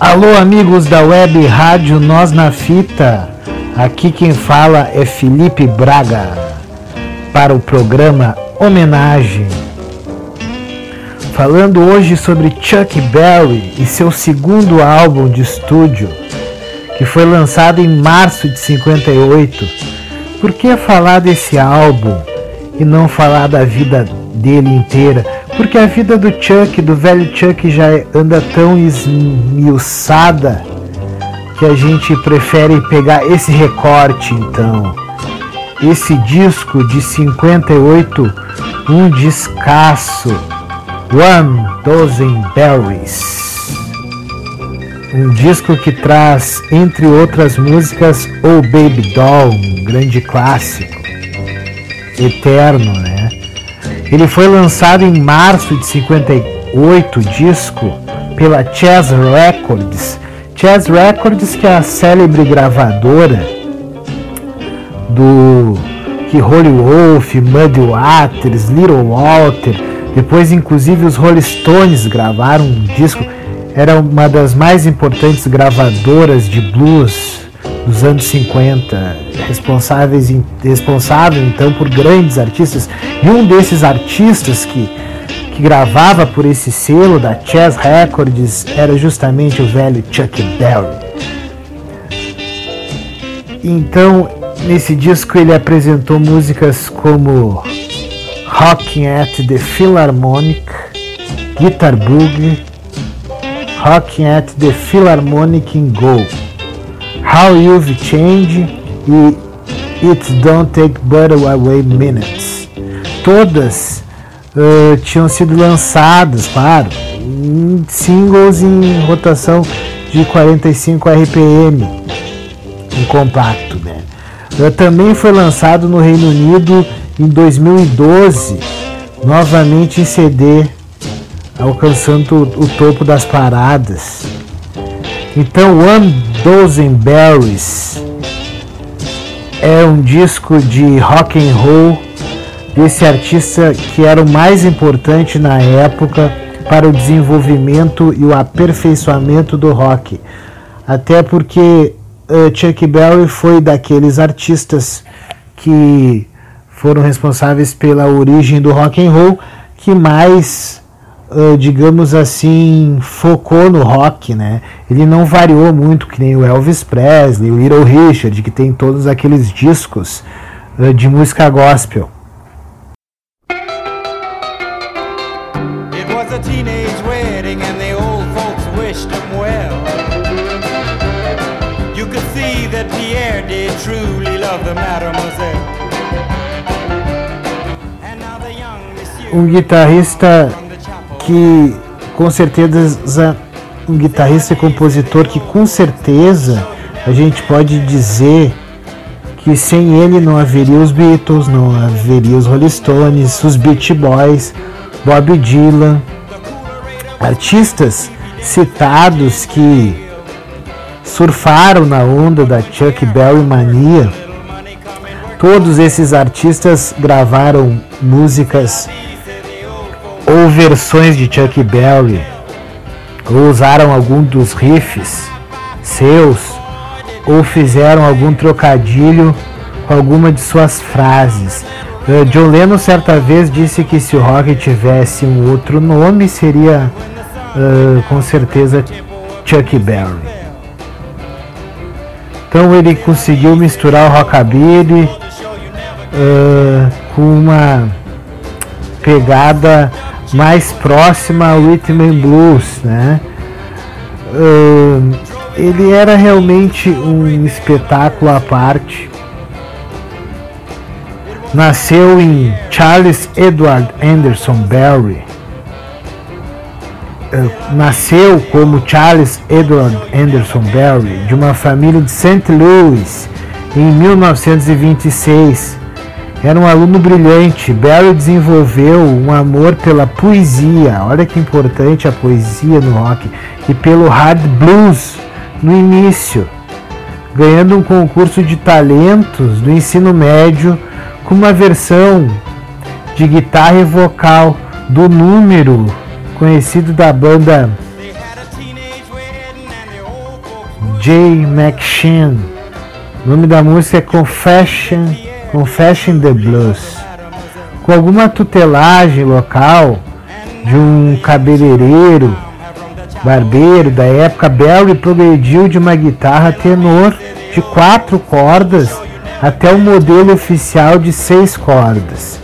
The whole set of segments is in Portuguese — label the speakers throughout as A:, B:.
A: Alô, amigos da web Rádio Nós na Fita. Aqui quem fala é Felipe Braga para o programa Homenagem. Falando hoje sobre Chuck Berry e seu segundo álbum de estúdio, que foi lançado em março de 58. Por que falar desse álbum e não falar da vida dele inteira? Porque a vida do Chuck, do velho Chuck, já anda tão esmiuçada que a gente prefere pegar esse recorte então. Esse disco de 58, um descasso, One Dozen Berries. Um disco que traz, entre outras músicas, Oh Baby Doll, um grande clássico, eterno, né? Ele foi lançado em março de 58, disco pela Chess Records. Chess Records, que é a célebre gravadora do que Holy Wolf, Muddy Waters, Little Walter, depois inclusive os Rolling Stones gravaram um disco. Era uma das mais importantes gravadoras de blues dos anos 50, responsáveis responsável então por grandes artistas. E um desses artistas que, que gravava por esse selo da Chess Records era justamente o velho Chuck Berry. Então, nesse disco ele apresentou músicas como Rocking at the Philharmonic, Guitar Boogie, Rocking at the Philharmonic in Go. How You've Changed e It Don't Take But Away Minutes. Todas uh, tinham sido lançadas, claro, em singles em rotação de 45 RPM, em compacto. Né? Uh, também foi lançado no Reino Unido em 2012, novamente em CD, alcançando o topo das paradas. Então, One Dozen Berries é um disco de rock and roll desse artista que era o mais importante na época para o desenvolvimento e o aperfeiçoamento do rock. Até porque uh, Chuck Berry foi daqueles artistas que foram responsáveis pela origem do rock and roll que mais digamos assim, focou no rock, né? Ele não variou muito que nem o Elvis Presley, o Little Richard, que tem todos aqueles discos de música gospel. Um guitarrista que com certeza um guitarrista e compositor que com certeza a gente pode dizer que sem ele não haveria os Beatles, não haveria os Rolling Stones, os Beach Boys, Bob Dylan, artistas citados que surfaram na onda da Chuck Berry mania. Todos esses artistas gravaram músicas ou versões de Chuck Berry, ou usaram algum dos riffs seus, ou fizeram algum trocadilho com alguma de suas frases. Uh, John Lennon certa vez disse que se o rock tivesse um outro nome seria uh, com certeza Chuck Berry. Então ele conseguiu misturar o rockabilly uh, com uma pegada mais próxima ao rhythm and blues, né? Ele era realmente um espetáculo à parte. Nasceu em Charles Edward Anderson Barry nasceu como Charles Edward Anderson Barry de uma família de St. Louis em 1926. Era um aluno brilhante. Barry desenvolveu um amor pela poesia, olha que importante a poesia no rock, e pelo hard blues no início, ganhando um concurso de talentos do ensino médio com uma versão de guitarra e vocal do número conhecido da banda Jay McShane. O nome da música é Confession, Confession the Blues. Com alguma tutelagem local de um cabeleireiro, barbeiro da época, Barry progrediu de uma guitarra tenor de quatro cordas até o modelo oficial de seis cordas.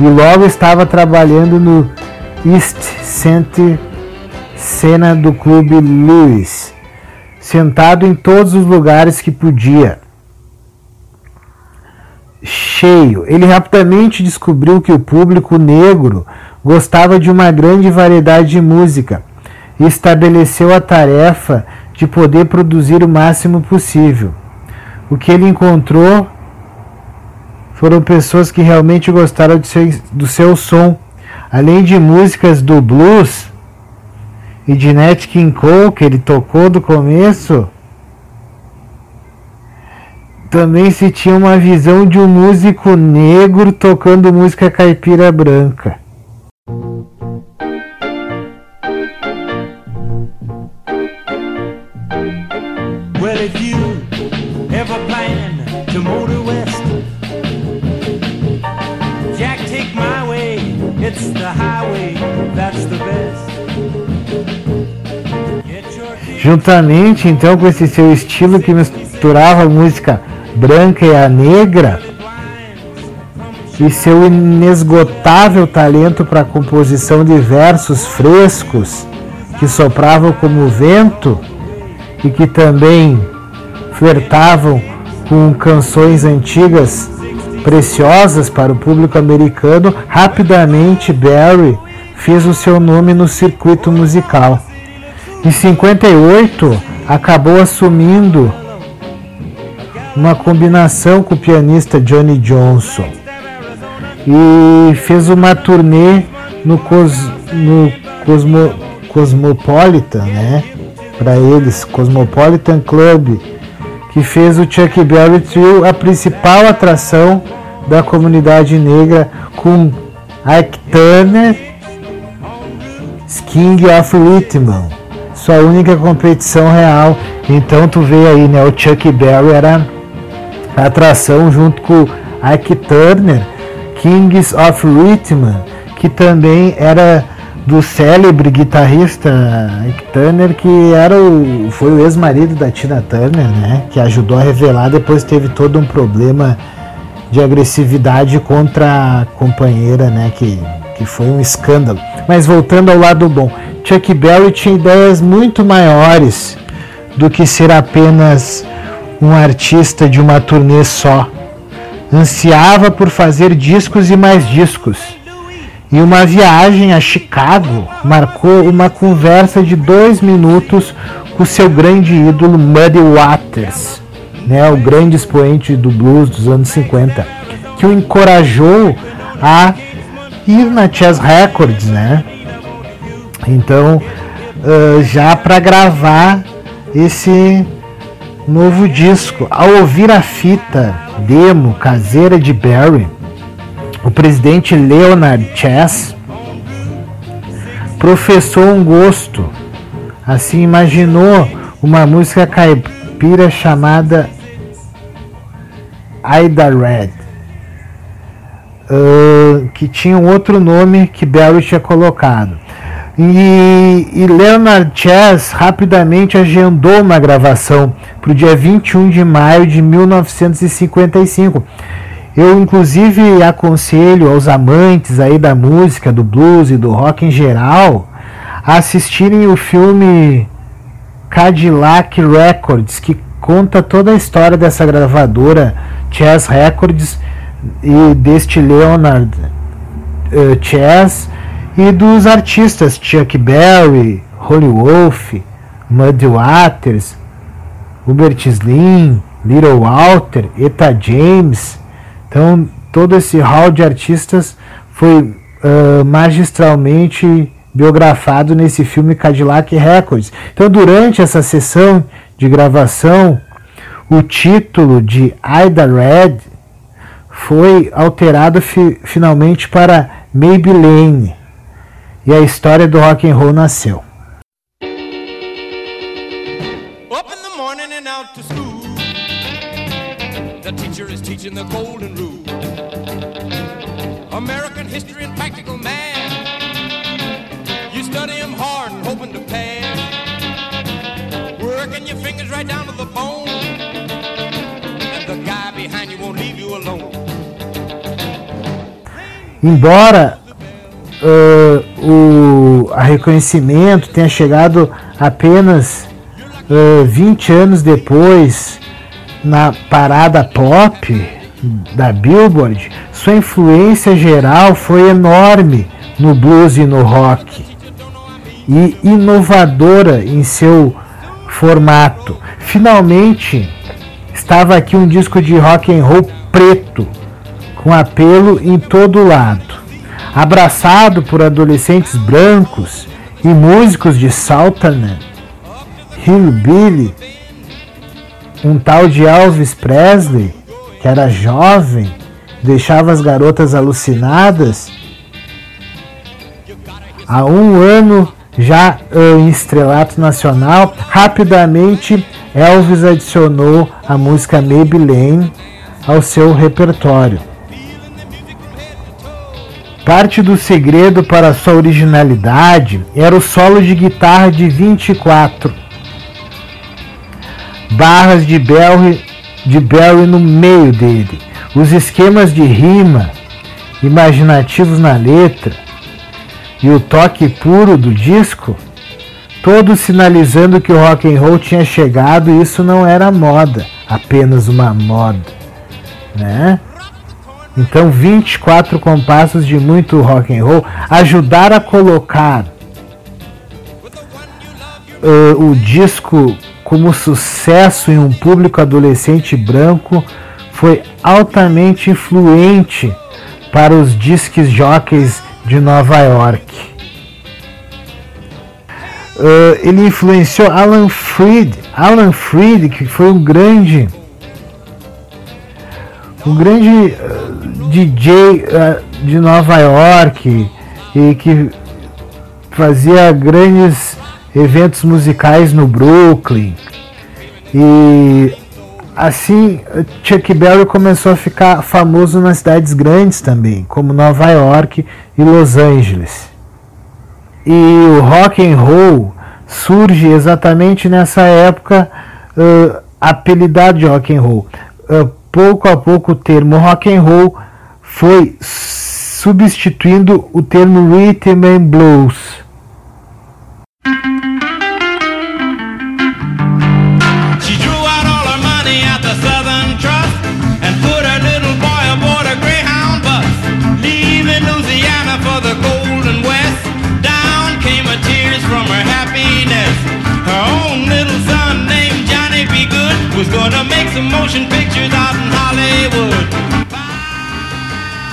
A: E logo estava trabalhando no East Center cena do clube Lewis, sentado em todos os lugares que podia. Cheio, ele rapidamente descobriu que o público negro gostava de uma grande variedade de música e estabeleceu a tarefa de poder produzir o máximo possível. O que ele encontrou foram pessoas que realmente gostaram do seu, do seu som, além de músicas do blues e de Nat King Cole que ele tocou do começo. Também se tinha uma visão de um músico negro tocando música caipira branca. Well, if you ever plan to motor west It's the highway, that's the best. Juntamente então com esse seu estilo que misturava música branca e a negra e seu inesgotável talento para a composição de versos frescos que sopravam como vento e que também flertavam com canções antigas preciosas para o público americano, rapidamente Barry fez o seu nome no circuito musical. Em 58, acabou assumindo uma combinação com o pianista Johnny Johnson e fez uma turnê no, Cos, no Cosmo, Cosmopolitan, né? Para eles, Cosmopolitan Club, que fez o Chuck Berry Trio a principal atração da comunidade negra com Ike Turner, King of Rhythm, sua única competição real. Então tu vê aí, né? O Chuck Berry era atração junto com Ike Turner, Kings of Rhythm, que também era do célebre guitarrista Ike Turner, que era o, foi o ex-marido da Tina Turner, né? Que ajudou a revelar, depois teve todo um problema de agressividade contra a companheira, né? Que, que foi um escândalo. Mas voltando ao lado bom, Chuck Berry tinha ideias muito maiores do que ser apenas um artista de uma turnê só. Ansiava por fazer discos e mais discos. E uma viagem a Chicago marcou uma conversa de dois minutos com seu grande ídolo Muddy Waters né, o grande expoente do blues dos anos 50, que o encorajou a ir na Chess Records, né? Então, uh, já para gravar esse novo disco, ao ouvir a fita demo caseira de Barry, o presidente Leonard Chess professou um gosto, assim imaginou uma música caipira chamada Ida Red, uh, que tinha um outro nome que Barry tinha colocado. E, e Leonard Chess rapidamente agendou uma gravação para o dia 21 de maio de 1955. Eu inclusive aconselho aos amantes aí da música, do blues e do rock em geral, a assistirem o filme Cadillac Records, que conta toda a história dessa gravadora Chess Records e deste Leonard uh, Chess e dos artistas Chuck Berry, Holy Wolf, Muddy Waters, Hubert Slim, Little Walter, Eta James. Então, todo esse hall de artistas foi uh, magistralmente biografado nesse filme Cadillac Records. Então, durante essa sessão de gravação, o título de Ida Red foi alterado fi finalmente para Maybelline e a história do rock and roll nasceu. Up in the morning and out to school. The teacher is teaching the golden rule. American history and practical math. You study them hard and hoping to pass. Working your fingers right down to the bone. And the guy behind you won't leave you alone. Embora uh, a reconhecimento tenha chegado apenas uh, 20 anos depois na parada pop da Billboard, sua influência geral foi enorme no blues e no rock e inovadora em seu formato. Finalmente estava aqui um disco de rock and roll preto com apelo em todo lado abraçado por adolescentes brancos e músicos de Southern Hillbilly, um tal de Elvis Presley, que era jovem, deixava as garotas alucinadas. Há um ano já em estrelato nacional, rapidamente Elvis adicionou a música Maybelline ao seu repertório. Parte do segredo para sua originalidade era o solo de guitarra de 24 barras de Barry, de Barry no meio dele, os esquemas de rima imaginativos na letra e o toque puro do disco, todos sinalizando que o rock and roll tinha chegado. E isso não era moda, apenas uma moda, né? Então, 24 compassos de muito rock and roll ajudaram a colocar uh, o disco como sucesso em um público adolescente branco foi altamente influente para os disques jockeys de Nova York. Uh, ele influenciou Alan Freed, Alan Freed que foi um grande um grande uh, DJ uh, de Nova York e que fazia grandes eventos musicais no Brooklyn. E assim Chuck Berry começou a ficar famoso nas cidades grandes também, como Nova York e Los Angeles. E o rock and roll surge exatamente nessa época uh, apelidado de rock and roll. Uh, pouco a pouco o termo rock and roll foi substituindo o termo rhythm and blues. motion pictures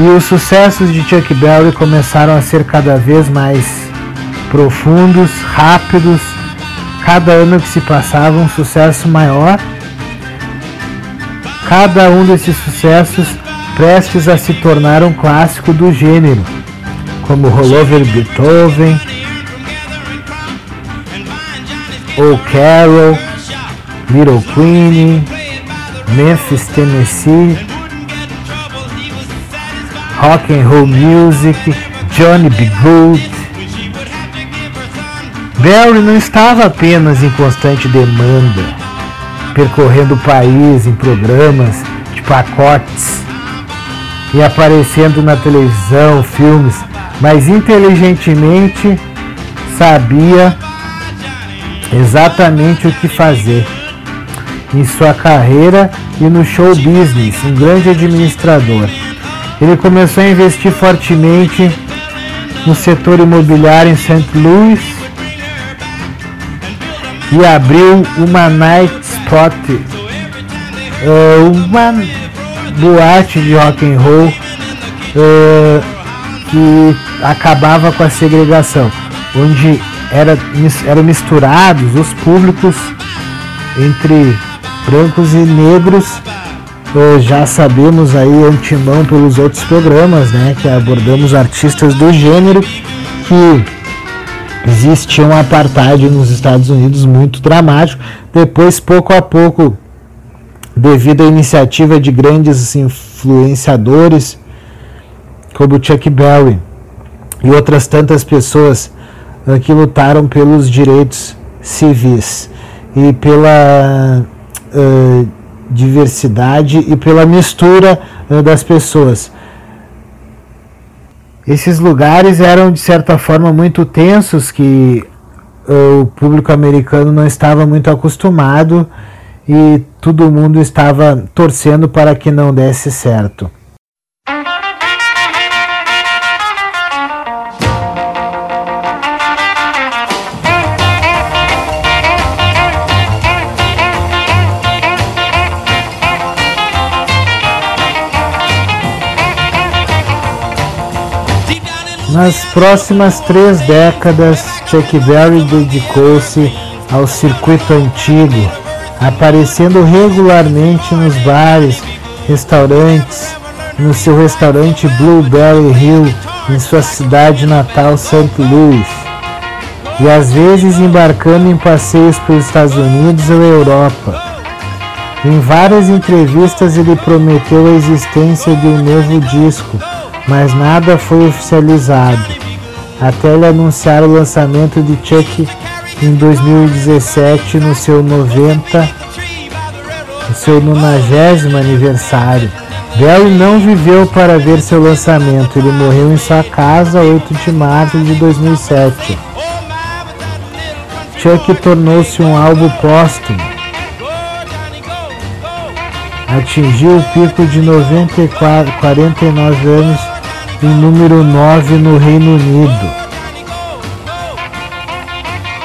A: E os sucessos de Chuck Berry começaram a ser cada vez mais profundos, rápidos. Cada ano que se passava, um sucesso maior. Cada um desses sucessos prestes a se tornar um clássico do gênero, como Rollover Beethoven, ou Carol, Little Queen, Memphis, Tennessee, Rock and Roll Music, Johnny B. Good. Barry não estava apenas em constante demanda, percorrendo o país em programas de pacotes e aparecendo na televisão, filmes, mas inteligentemente sabia exatamente o que fazer em sua carreira e no show business, um grande administrador. Ele começou a investir fortemente no setor imobiliário em St. Louis e abriu uma night spot, uh, uma boate de rock and roll uh, que acabava com a segregação, onde era, eram misturados os públicos entre brancos e negros. Já sabemos aí antemão pelos outros programas, né, que abordamos artistas do gênero que existia um apartheid nos Estados Unidos muito dramático. Depois, pouco a pouco, devido à iniciativa de grandes influenciadores como Chuck Berry e outras tantas pessoas uh, que lutaram pelos direitos civis e pela uh, diversidade e pela mistura uh, das pessoas. Esses lugares eram de certa forma muito tensos que o público americano não estava muito acostumado e todo mundo estava torcendo para que não desse certo. Nas próximas três décadas, Chuck Berry dedicou-se ao circuito antigo, aparecendo regularmente nos bares, restaurantes, no seu restaurante Blueberry Hill, em sua cidade natal, St. Louis, e às vezes embarcando em passeios pelos Estados Unidos ou Europa. Em várias entrevistas, ele prometeu a existência de um novo disco mas nada foi oficializado, até ele anunciar o lançamento de Chuck em 2017 no seu 90, no seu 90 aniversário. Bell não viveu para ver seu lançamento, ele morreu em sua casa 8 de março de 2007. Chuck tornou-se um álbum póstumo. Atingiu o pico de 94, 49 anos e número 9 no Reino Unido.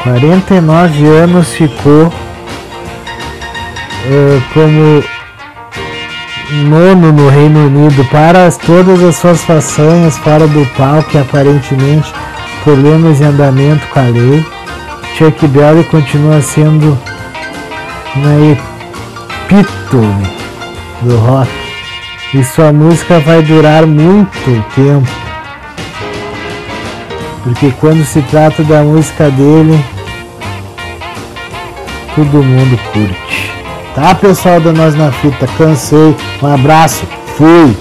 A: 49 anos ficou uh, como nono no Reino Unido para todas as suas façanhas fora do palco e aparentemente problemas de andamento com a lei. Chuck Berry continua sendo na epítome do rock e sua música vai durar muito tempo. Porque quando se trata da música dele, todo mundo curte. Tá, pessoal da Nós na Fita? Cansei. Um abraço. Fui.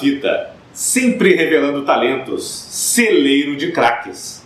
B: Fita, sempre revelando talentos, celeiro de craques.